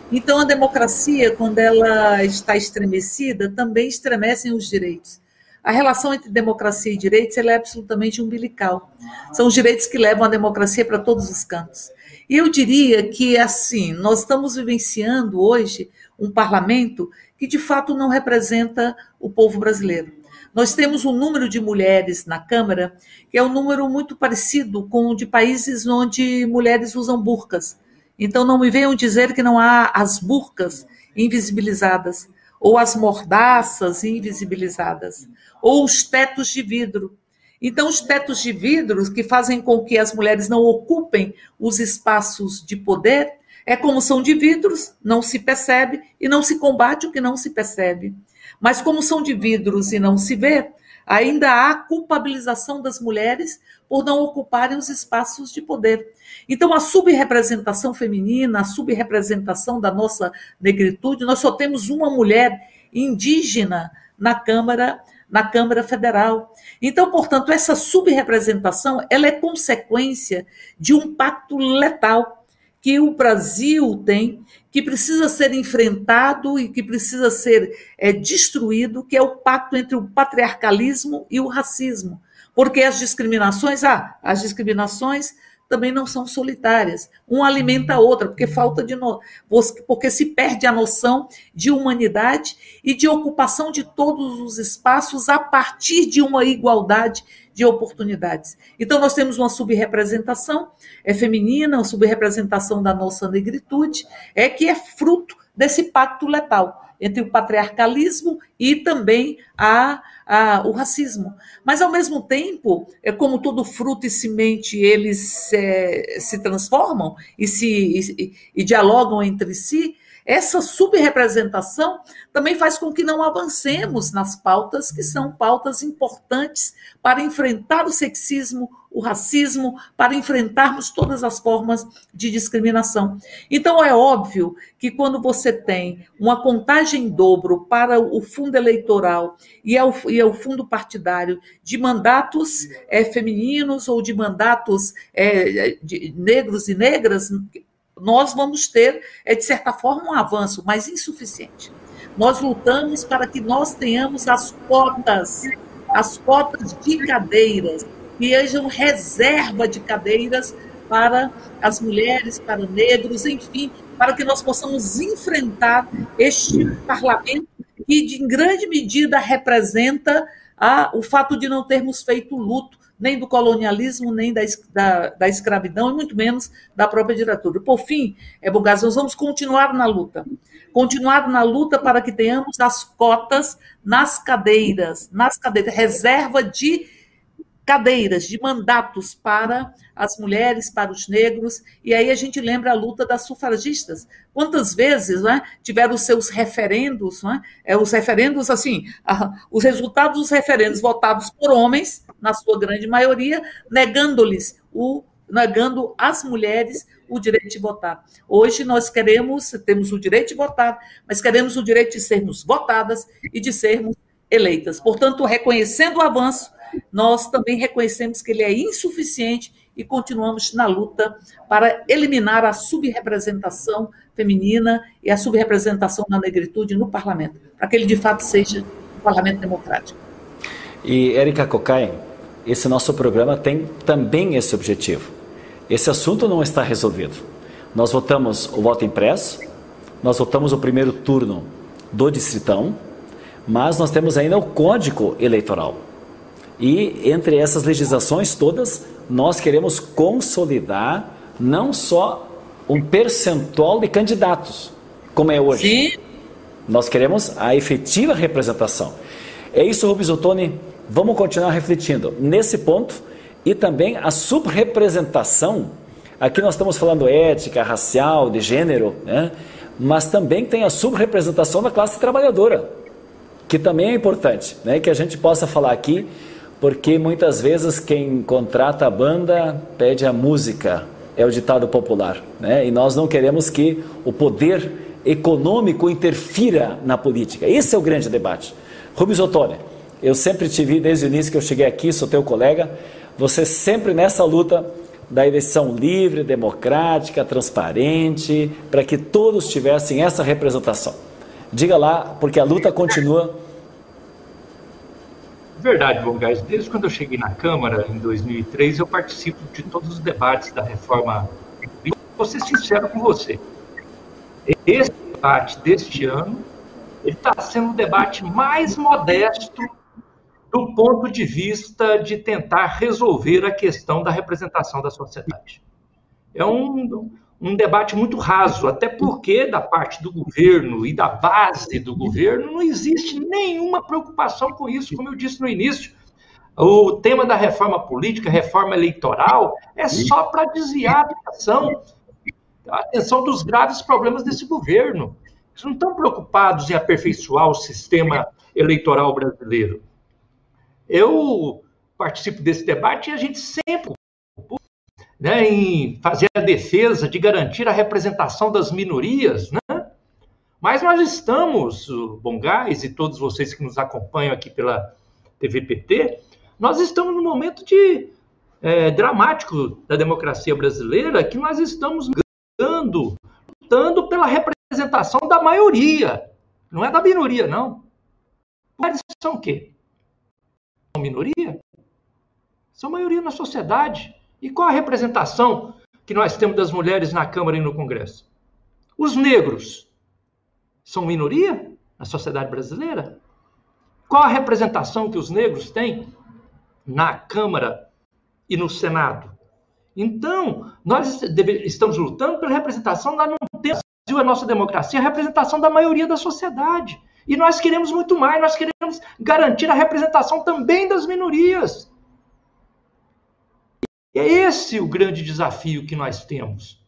Então, a democracia, quando ela está estremecida, também estremecem os direitos. A relação entre democracia e direitos é absolutamente umbilical. São os direitos que levam a democracia para todos os cantos. E eu diria que, assim, nós estamos vivenciando hoje um parlamento que, de fato, não representa o povo brasileiro. Nós temos um número de mulheres na Câmara que é um número muito parecido com o de países onde mulheres usam burcas. Então não me venham dizer que não há as burcas invisibilizadas, ou as mordaças invisibilizadas, ou os tetos de vidro. Então, os tetos de vidro que fazem com que as mulheres não ocupem os espaços de poder, é como são de vidros, não se percebe e não se combate o que não se percebe. Mas como são de vidros e não se vê, ainda há culpabilização das mulheres por não ocuparem os espaços de poder. Então, a subrepresentação feminina, a subrepresentação da nossa negritude, nós só temos uma mulher indígena na Câmara na Câmara Federal. Então, portanto, essa subrepresentação ela é consequência de um pacto letal que o Brasil tem, que precisa ser enfrentado e que precisa ser é, destruído, que é o pacto entre o patriarcalismo e o racismo. Porque as discriminações, ah, as discriminações também não são solitárias. Um alimenta a outra, porque falta de no... porque se perde a noção de humanidade e de ocupação de todos os espaços a partir de uma igualdade de oportunidades. Então nós temos uma subrepresentação é feminina, uma subrepresentação da nossa negritude, é que é fruto desse pacto letal entre o patriarcalismo e também a, a, o racismo. Mas, ao mesmo tempo, é como todo fruto e semente, eles se, se transformam e, se, e, e dialogam entre si, essa subrepresentação também faz com que não avancemos nas pautas que são pautas importantes para enfrentar o sexismo, o racismo, para enfrentarmos todas as formas de discriminação. Então, é óbvio que quando você tem uma contagem em dobro para o fundo eleitoral e ao, e ao fundo partidário de mandatos é, femininos ou de mandatos é, de negros e negras, nós vamos ter, é, de certa forma, um avanço, mas insuficiente. Nós lutamos para que nós tenhamos as cotas, as cotas de cadeiras, que sejam reserva de cadeiras para as mulheres, para negros, enfim, para que nós possamos enfrentar este parlamento que em grande medida representa a, o fato de não termos feito luto nem do colonialismo, nem da, da, da, escravidão, e muito menos da própria ditadura. Por fim, é Bogás, nós vamos continuar na luta. Continuar na luta para que tenhamos as cotas nas cadeiras, nas cadeiras, reserva de cadeiras, de mandatos para as mulheres, para os negros, e aí a gente lembra a luta das sufragistas. Quantas vezes né, tiveram os seus referendos, né, é, os referendos, assim, [LAUGHS] os resultados dos referendos votados por homens, na sua grande maioria, negando-lhes o negando às mulheres o direito de votar. Hoje nós queremos, temos o direito de votar, mas queremos o direito de sermos votadas e de sermos eleitas. Portanto, reconhecendo o avanço, nós também reconhecemos que ele é insuficiente e continuamos na luta para eliminar a subrepresentação feminina e a subrepresentação da negritude no parlamento, para que ele de fato seja um parlamento democrático. E Érica Cocai, esse nosso programa tem também esse objetivo. Esse assunto não está resolvido. Nós votamos o voto impresso, nós votamos o primeiro turno do distritão, mas nós temos ainda o código eleitoral. E entre essas legislações todas, nós queremos consolidar não só um percentual de candidatos, como é hoje. Sim. Nós queremos a efetiva representação. É isso, Rubens Ottoni. Vamos continuar refletindo nesse ponto e também a subrepresentação. Aqui nós estamos falando ética, racial, de gênero, né? mas também tem a subrepresentação da classe trabalhadora, que também é importante, né? que a gente possa falar aqui porque muitas vezes quem contrata a banda pede a música, é o ditado popular, né? E nós não queremos que o poder econômico interfira na política. Esse é o grande debate. Rubens Ottoni, eu sempre te vi desde o início que eu cheguei aqui, sou teu colega, você sempre nessa luta da eleição livre, democrática, transparente, para que todos tivessem essa representação. Diga lá, porque a luta continua Verdade, bom, guys. Desde quando eu cheguei na Câmara, em 2003, eu participo de todos os debates da reforma. Vou ser sincero com você. Esse debate deste ano, está sendo um debate mais modesto do ponto de vista de tentar resolver a questão da representação da sociedade. É um, um debate muito raso, até porque da parte do governo e da base do governo não existe nenhuma preocupação com isso, como eu disse no início. O tema da reforma política, reforma eleitoral, é só para desviar a atenção, a atenção dos graves problemas desse governo. Eles não estão preocupados em aperfeiçoar o sistema eleitoral brasileiro. Eu participo desse debate e a gente sempre né, em fazer a defesa de garantir a representação das minorias, né? Mas nós estamos, Bongás e todos vocês que nos acompanham aqui pela TVPT, nós estamos num momento de é, dramático da democracia brasileira, que nós estamos lutando, lutando pela representação da maioria, não é da minoria, não. Mas são o quê? São minoria? São maioria na sociedade. E qual a representação que nós temos das mulheres na Câmara e no Congresso? Os negros são minoria na sociedade brasileira? Qual a representação que os negros têm na Câmara e no Senado? Então, nós estamos lutando pela representação da não ter a nossa democracia, a representação da maioria da sociedade. E nós queremos muito mais, nós queremos garantir a representação também das minorias. É esse o grande desafio que nós temos.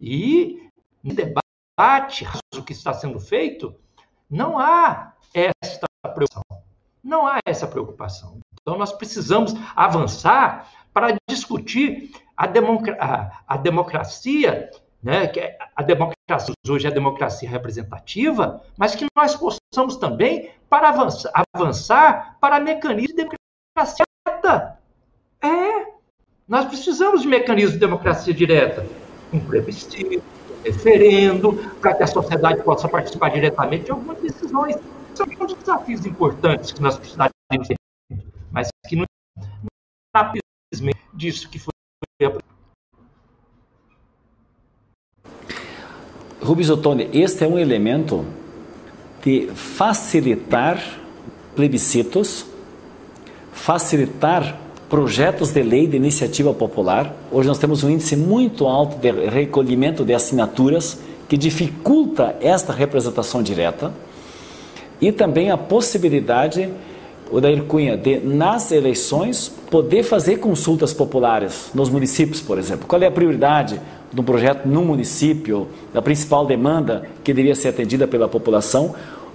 E no debate o que está sendo feito, não há esta preocupação. Não há essa preocupação. Então nós precisamos avançar para discutir a, a, a democracia, né, que é a democracia hoje é democracia representativa, mas que nós possamos também para avançar, avançar para mecanismos de democracia. É, nós precisamos de mecanismos de democracia direta, um plebiscito, um referendo, para que a sociedade possa participar diretamente de algumas decisões. São desafios importantes que nós precisamos ter, mas que não é disso que foi Rubens este é um elemento de facilitar plebiscitos, facilitar projetos de lei de iniciativa popular. Hoje nós temos um índice muito alto de recolhimento de assinaturas que dificulta esta representação direta e também a possibilidade, o da Cunha, de nas eleições poder fazer consultas populares nos municípios, por exemplo. Qual é a prioridade de um projeto no município, a principal demanda que deveria ser atendida pela população?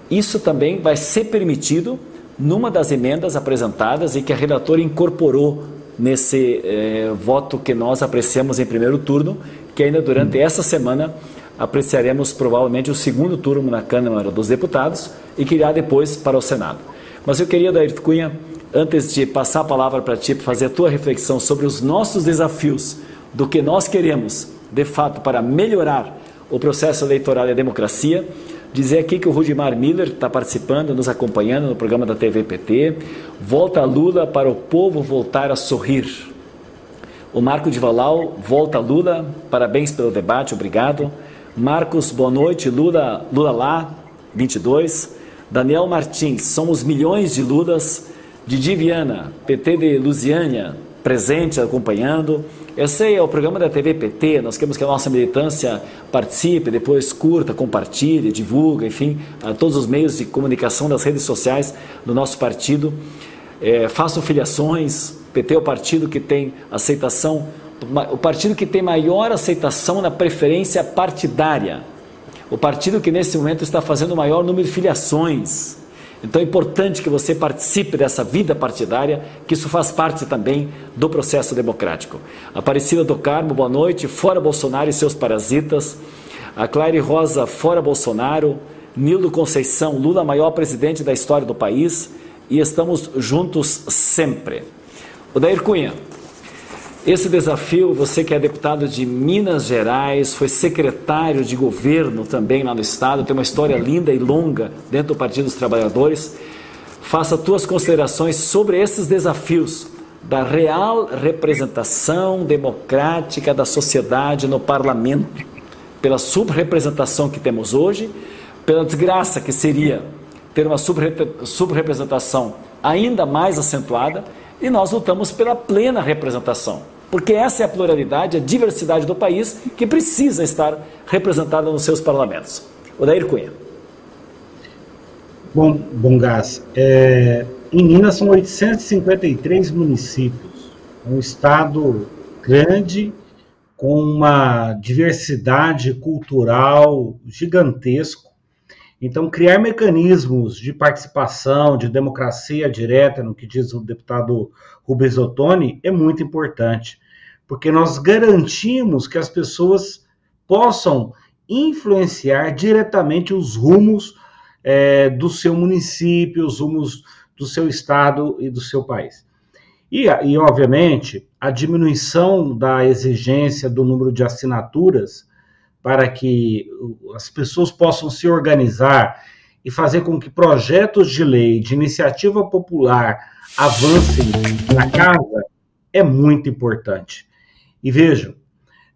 Isso também vai ser permitido numa das emendas apresentadas e que a relatora incorporou nesse eh, voto que nós apreciamos em primeiro turno, que ainda durante essa semana apreciaremos provavelmente o segundo turno na Câmara dos Deputados e que irá depois para o Senado. Mas eu queria, Dair Cunha, antes de passar a palavra para ti, fazer a tua reflexão sobre os nossos desafios, do que nós queremos, de fato, para melhorar o processo eleitoral e a democracia, Dizer aqui que o Rudimar Miller está participando, nos acompanhando no programa da TV PT. Volta Lula para o povo voltar a sorrir. O Marco de Valau, volta Lula, parabéns pelo debate, obrigado. Marcos, boa noite, Lula, Lula lá, 22. Daniel Martins, somos milhões de Lulas. Didi Viana, PT de Lusiânia, presente, acompanhando. Esse é o programa da TV PT, nós queremos que a nossa militância participe, depois curta, compartilhe, divulgue, enfim, todos os meios de comunicação das redes sociais do nosso partido. É, façam filiações, PT é o partido que tem aceitação, o partido que tem maior aceitação na preferência partidária, o partido que nesse momento está fazendo o maior número de filiações. Então é importante que você participe dessa vida partidária, que isso faz parte também do processo democrático. Aparecida do Carmo, boa noite. Fora Bolsonaro e seus parasitas. A Claire Rosa, fora Bolsonaro. Nildo Conceição, Lula, maior presidente da história do país. E estamos juntos sempre. O Dair Cunha, esse desafio, você que é deputado de Minas Gerais, foi secretário de governo também lá no estado, tem uma história linda e longa dentro do Partido dos Trabalhadores. Faça tuas considerações sobre esses desafios da real representação democrática da sociedade no parlamento, pela subrepresentação que temos hoje, pela desgraça que seria ter uma subrepresentação ainda mais acentuada, e nós lutamos pela plena representação porque essa é a pluralidade, a diversidade do país que precisa estar representada nos seus parlamentos. Odair Cunha. Bom, bom gás. É, em Minas são 853 municípios, um estado grande com uma diversidade cultural gigantesco. Então, criar mecanismos de participação, de democracia direta, no que diz o deputado Rubens Ottoni, é muito importante, porque nós garantimos que as pessoas possam influenciar diretamente os rumos é, do seu município, os rumos do seu estado e do seu país. E, e, obviamente, a diminuição da exigência do número de assinaturas para que as pessoas possam se organizar e fazer com que projetos de lei de iniciativa popular avancem na casa é muito importante. E vejam,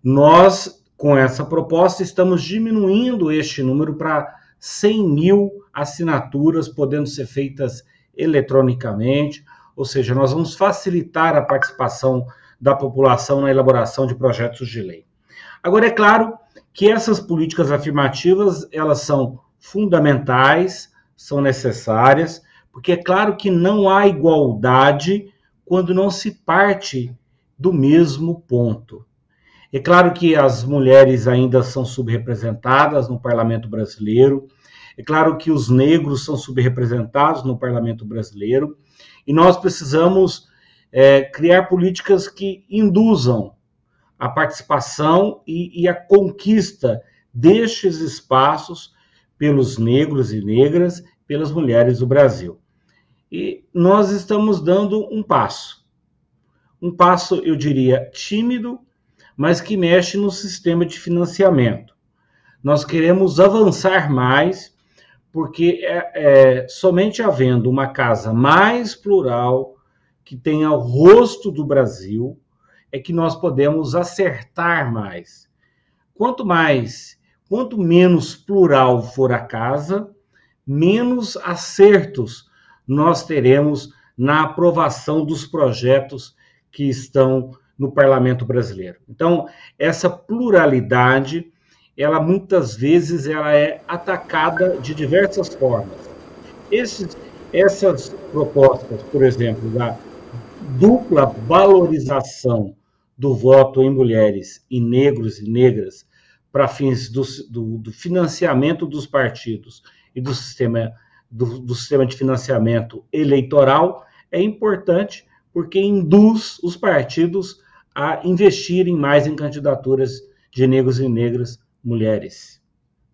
nós, com essa proposta, estamos diminuindo este número para 100 mil assinaturas podendo ser feitas eletronicamente, ou seja, nós vamos facilitar a participação da população na elaboração de projetos de lei. Agora, é claro que essas políticas afirmativas, elas são fundamentais, são necessárias, porque é claro que não há igualdade quando não se parte do mesmo ponto. É claro que as mulheres ainda são subrepresentadas no parlamento brasileiro, é claro que os negros são subrepresentados no parlamento brasileiro, e nós precisamos é, criar políticas que induzam a participação e, e a conquista destes espaços pelos negros e negras, pelas mulheres do Brasil. E nós estamos dando um passo. Um passo, eu diria, tímido, mas que mexe no sistema de financiamento. Nós queremos avançar mais, porque é, é somente havendo uma casa mais plural, que tenha o rosto do Brasil, é que nós podemos acertar mais. Quanto mais, quanto menos plural for a casa, menos acertos nós teremos na aprovação dos projetos que estão no parlamento brasileiro. Então, essa pluralidade, ela muitas vezes ela é atacada de diversas formas. Esses, essas propostas, por exemplo, da dupla valorização do voto em mulheres e negros e negras para fins do, do, do, financiamento dos partidos e do sistema, do, do sistema de financiamento eleitoral é importante porque induz os partidos a investirem mais em candidaturas de negros e negras mulheres.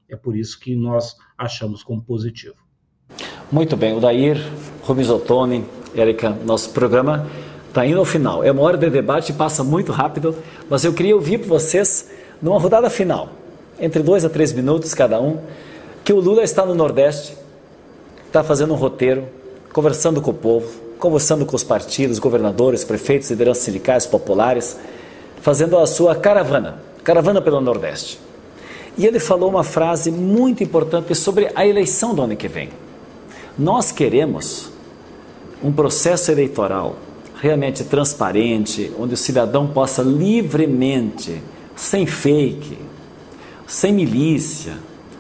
É por isso que nós achamos como positivo. Muito bem, o Dair, Rubens Ottoni, Érica, nosso programa está indo ao final. É uma hora de debate, passa muito rápido, mas eu queria ouvir por vocês, numa rodada final, entre dois a três minutos cada um, que o Lula está no Nordeste, está fazendo um roteiro, conversando com o povo, conversando com os partidos, governadores, prefeitos, lideranças sindicais, populares, fazendo a sua caravana, caravana pelo Nordeste. E ele falou uma frase muito importante sobre a eleição do ano que vem. Nós queremos um processo eleitoral realmente transparente, onde o cidadão possa livremente, sem fake, sem milícia,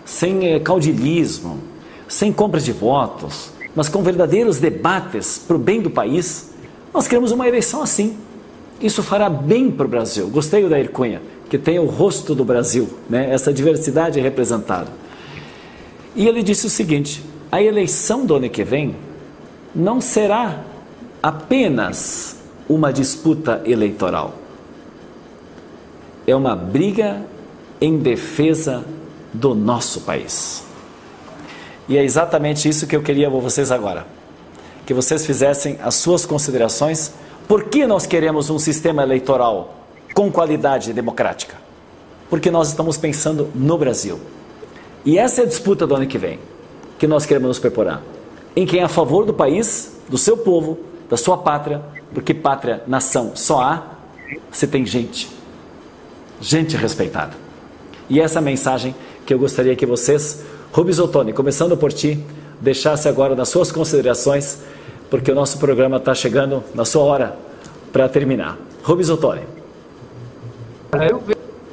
sem eh, caudilismo, sem compras de votos, mas com verdadeiros debates para o bem do país, nós queremos uma eleição assim. Isso fará bem para o Brasil. Gostei da Cunha, que tem o rosto do Brasil, né? essa diversidade representada. E ele disse o seguinte: a eleição do ano que vem não será apenas uma disputa eleitoral. É uma briga em defesa do nosso país. E é exatamente isso que eu queria com vocês agora. Que vocês fizessem as suas considerações. Por que nós queremos um sistema eleitoral com qualidade democrática? Porque nós estamos pensando no Brasil. E essa é a disputa do ano que vem, que nós queremos nos preparar. Em quem é a favor do país, do seu povo, da sua pátria, porque pátria, nação, só há se tem gente. Gente respeitada. E essa é a mensagem que eu gostaria que vocês Rubens Ottoni, começando por ti, deixasse agora das suas considerações, porque o nosso programa está chegando na sua hora para terminar. Rubens Ottoni. Eu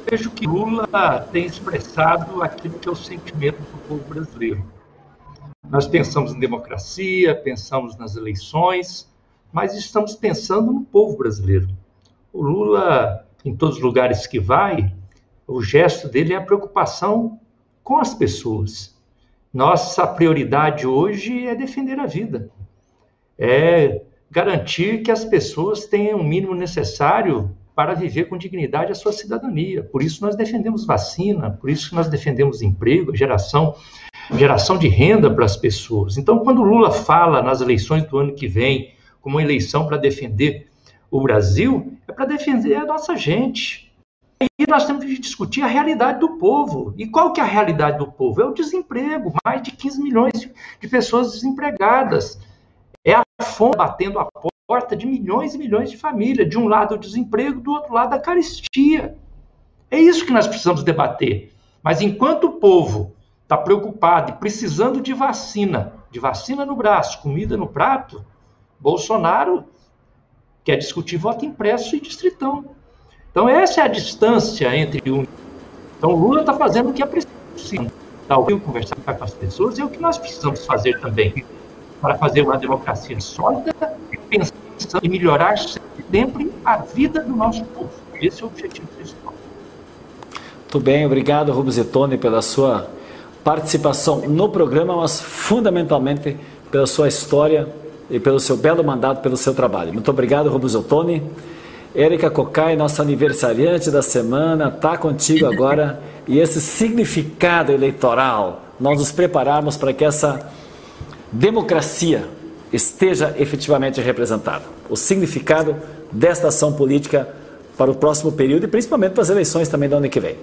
vejo que Lula tem expressado aquilo que é o sentimento do povo brasileiro. Nós pensamos em democracia, pensamos nas eleições, mas estamos pensando no povo brasileiro. O Lula, em todos os lugares que vai, o gesto dele é a preocupação com as pessoas. Nossa prioridade hoje é defender a vida, é garantir que as pessoas tenham o mínimo necessário para viver com dignidade a sua cidadania. Por isso nós defendemos vacina, por isso nós defendemos emprego, geração, geração de renda para as pessoas. Então, quando Lula fala nas eleições do ano que vem como eleição para defender o Brasil, é para defender a nossa gente, aí nós temos que discutir a realidade do povo. E qual que é a realidade do povo? É o desemprego, mais de 15 milhões de pessoas desempregadas. É a fome batendo a porta de milhões e milhões de famílias. De um lado o desemprego, do outro lado a caristia. É isso que nós precisamos debater. Mas enquanto o povo está preocupado e precisando de vacina, de vacina no braço, comida no prato, Bolsonaro quer discutir voto impresso e distritão. Então, essa é a distância entre um. Então, Lula está fazendo o que é preciso. Está ouvindo conversar com as pessoas, e é o que nós precisamos fazer também para fazer uma democracia sólida, pensando em melhorar sempre a vida do nosso povo. Esse é o objetivo principal. Muito bem, obrigado, Rubens Etone, pela sua participação no programa, mas fundamentalmente pela sua história e pelo seu belo mandato, pelo seu trabalho. Muito obrigado, Rubens Ottoni. Érica Cocai, nossa aniversariante da semana, está contigo agora. [LAUGHS] E esse significado eleitoral, nós nos prepararmos para que essa democracia esteja efetivamente representada. O significado desta ação política para o próximo período e principalmente para as eleições também do ano que vem.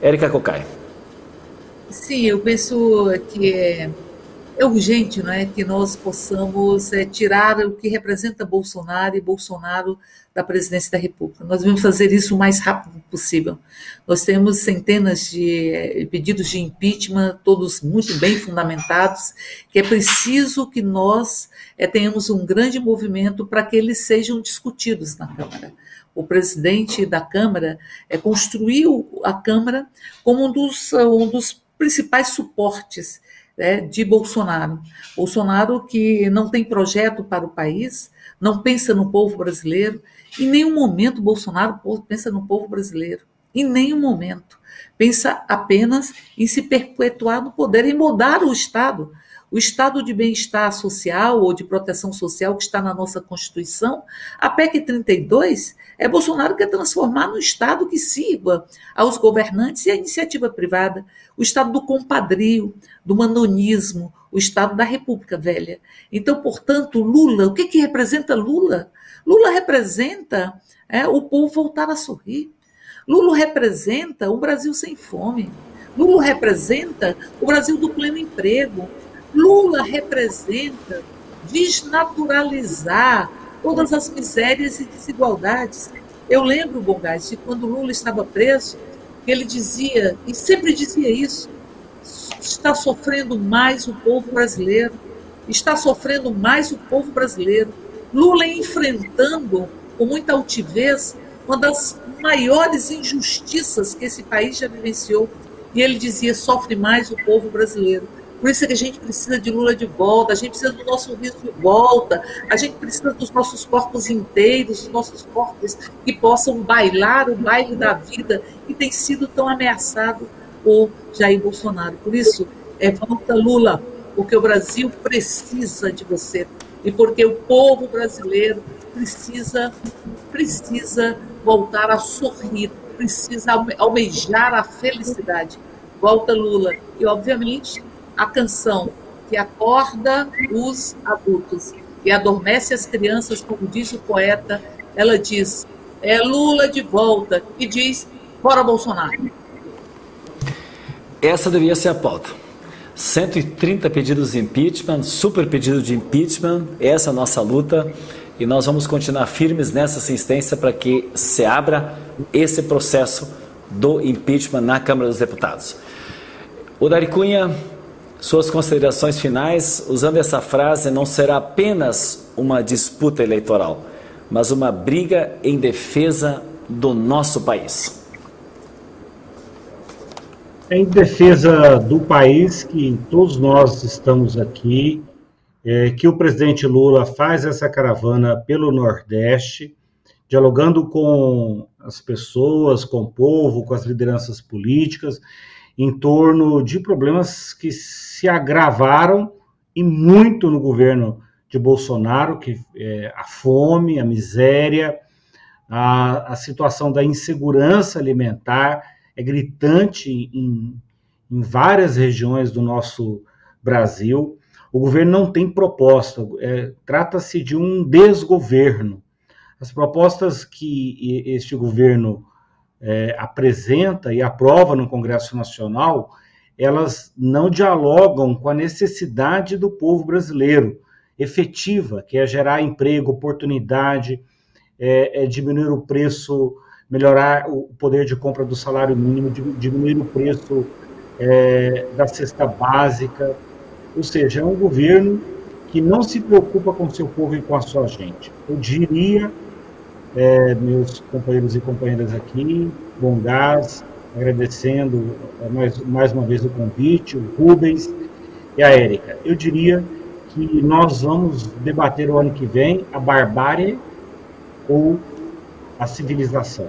Érica Cocai. Sim, eu penso que é urgente é, que nós possamos é, tirar o que representa Bolsonaro e Bolsonaro da presidência da República. Nós vamos fazer isso o mais rápido possível. Nós temos centenas de é, pedidos de impeachment, todos muito bem fundamentados, que é preciso que nós é, tenhamos um grande movimento para que eles sejam discutidos na Câmara. O presidente da Câmara é, construiu a Câmara como um dos, um dos principais suportes né, de Bolsonaro. Bolsonaro que não tem projeto para o país, não pensa no povo brasileiro. Em nenhum momento Bolsonaro pensa no povo brasileiro. Em nenhum momento. Pensa apenas em se perpetuar no poder e mudar o Estado. O estado de bem-estar social ou de proteção social que está na nossa Constituição, a PEC 32 é Bolsonaro quer transformar no Estado que sirva aos governantes e à iniciativa privada, o Estado do compadrio, do manonismo, o Estado da República Velha. Então, portanto, Lula, o que, que representa Lula? Lula representa é, o povo voltar a sorrir. Lula representa o Brasil sem fome. Lula representa o Brasil do pleno emprego. Lula representa desnaturalizar todas as misérias e desigualdades. Eu lembro, Bongás, de quando Lula estava preso, ele dizia, e sempre dizia isso, está sofrendo mais o povo brasileiro, está sofrendo mais o povo brasileiro. Lula enfrentando com muita altivez uma das maiores injustiças que esse país já vivenciou. E ele dizia: sofre mais o povo brasileiro. Por isso é que a gente precisa de Lula de volta, a gente precisa do nosso rio de volta, a gente precisa dos nossos corpos inteiros, dos nossos corpos que possam bailar o baile da vida que tem sido tão ameaçado por Jair Bolsonaro. Por isso, é volta Lula, porque o Brasil precisa de você e porque o povo brasileiro precisa precisa voltar a sorrir, precisa almejar a felicidade. Volta Lula e obviamente a canção que acorda os adultos e adormece as crianças, como diz o poeta, ela diz: é Lula de volta e diz: fora Bolsonaro. Essa devia ser a pauta. 130 pedidos de impeachment, super pedido de impeachment, essa é a nossa luta e nós vamos continuar firmes nessa assistência para que se abra esse processo do impeachment na Câmara dos Deputados. O Dari Cunha, suas considerações finais, usando essa frase, não será apenas uma disputa eleitoral, mas uma briga em defesa do nosso país. Em defesa do país que todos nós estamos aqui, é, que o presidente Lula faz essa caravana pelo Nordeste, dialogando com as pessoas, com o povo, com as lideranças políticas, em torno de problemas que se agravaram e muito no governo de Bolsonaro, que é a fome, a miséria, a, a situação da insegurança alimentar é gritante em, em várias regiões do nosso Brasil. O governo não tem proposta, é, trata-se de um desgoverno. As propostas que este governo é, apresenta e aprova no Congresso Nacional, elas não dialogam com a necessidade do povo brasileiro, efetiva, que é gerar emprego, oportunidade, é, é diminuir o preço, melhorar o poder de compra do salário mínimo, diminuir o preço é, da cesta básica. Ou seja, é um governo que não se preocupa com seu povo e com a sua gente. Eu diria é, meus companheiros e companheiras aqui, Bom Gás, agradecendo é, mais, mais uma vez o convite, o Rubens e a Érica. Eu diria que nós vamos debater o ano que vem a barbárie ou a civilização.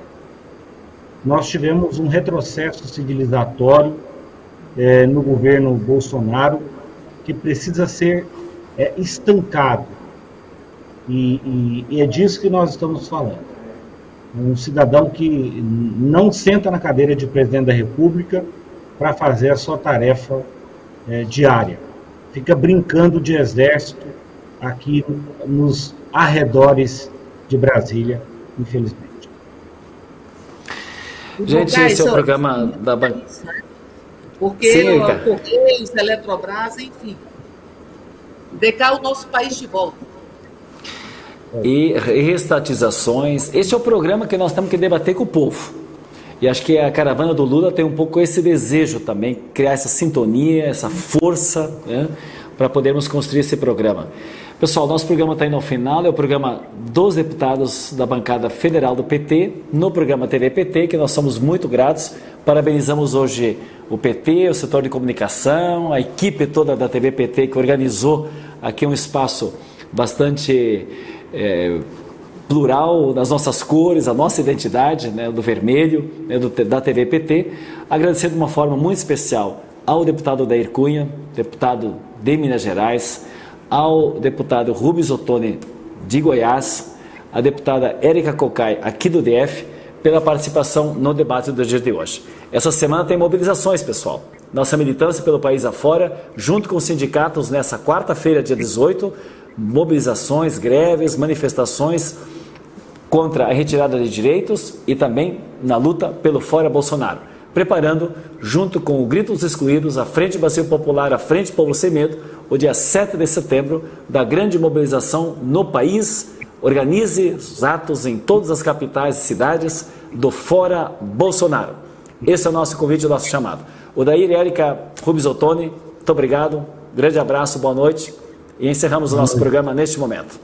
Nós tivemos um retrocesso civilizatório é, no governo Bolsonaro que precisa ser é, estancado. E, e, e é disso que nós estamos falando. Um cidadão que não senta na cadeira de presidente da República para fazer a sua tarefa é, diária. Fica brincando de exército aqui nos arredores de Brasília, infelizmente. Gente, esse é o programa da Porque Sim, Correios, Eletrobras, enfim, Decar o nosso país de volta. E reestatizações. Esse é o programa que nós temos que debater com o povo. E acho que a caravana do Lula tem um pouco esse desejo também, criar essa sintonia, essa força, né, para podermos construir esse programa. Pessoal, nosso programa está indo ao final, é o programa dos deputados da bancada federal do PT, no programa TV PT, que nós somos muito gratos. Parabenizamos hoje o PT, o setor de comunicação, a equipe toda da TV PT que organizou aqui um espaço bastante é, plural das nossas cores, a nossa identidade, né, do vermelho, né, do, da TV PT. Agradecer de uma forma muito especial ao deputado Dair Cunha, deputado de Minas Gerais, ao deputado Rubens Ottoni de Goiás, a deputada Érica Cocai, aqui do DF, pela participação no debate do dia de hoje. Essa semana tem mobilizações, pessoal. Nossa militância pelo país afora, junto com os sindicatos, nessa quarta-feira, dia 18, mobilizações, greves, manifestações contra a retirada de direitos e também na luta pelo fora Bolsonaro, preparando, junto com o Gritos Excluídos, a Frente Bacio Popular, a Frente Povo Sem Medo, o dia 7 de setembro, da grande mobilização no país. Organize os atos em todas as capitais e cidades do Fora Bolsonaro. Esse é o nosso convite, o nosso chamado. O e Erika Rubens Ottoni, muito obrigado, grande abraço, boa noite e encerramos o nosso programa neste momento.